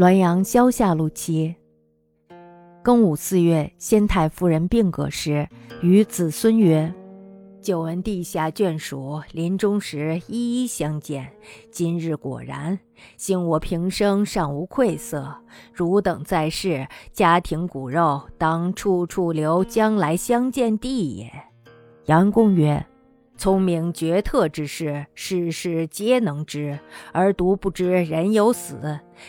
滦阳萧下路七。庚午四月，先太夫人病革时，与子孙曰：“久闻地下眷属临终时一一相见，今日果然。幸我平生尚无愧色，汝等在世，家庭骨肉当处处留将来相见地也。”杨公曰。聪明绝特之事，事事皆能知，而独不知人有死；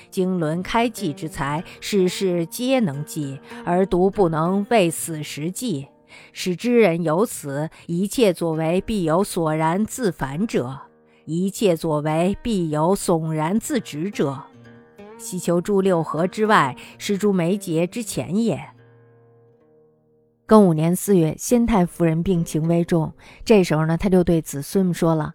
经纶开济之才，事事皆能济，而独不能为死时济。使知人有死，一切作为必有索然自反者，一切作为必有悚然自止者。希求诸六合之外，是诸眉睫之前也。庚午年四月，先太夫人病情危重。这时候呢，他就对子孙们说了：“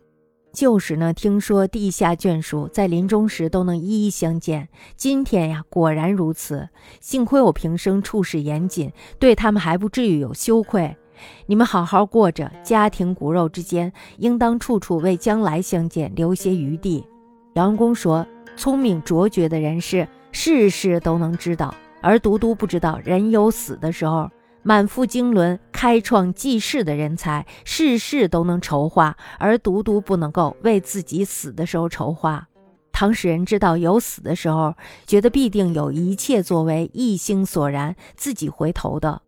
旧时呢，听说地下眷属在临终时都能一一相见。今天呀，果然如此。幸亏我平生处事严谨，对他们还不至于有羞愧。你们好好过着，家庭骨肉之间，应当处处为将来相见留些余地。”杨公说：“聪明卓绝的人士，事事都能知道，而独独不知道人有死的时候。”满腹经纶、开创济世的人才，事事都能筹划，而独独不能够为自己死的时候筹划。唐使人知道有死的时候，觉得必定有一切作为一心所然，自己回头的；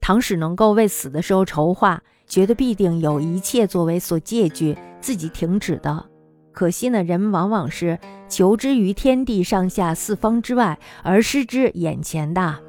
唐使能够为死的时候筹划，觉得必定有一切作为所戒惧，自己停止的。可惜呢，人们往往是求之于天地上下四方之外，而失之眼前的。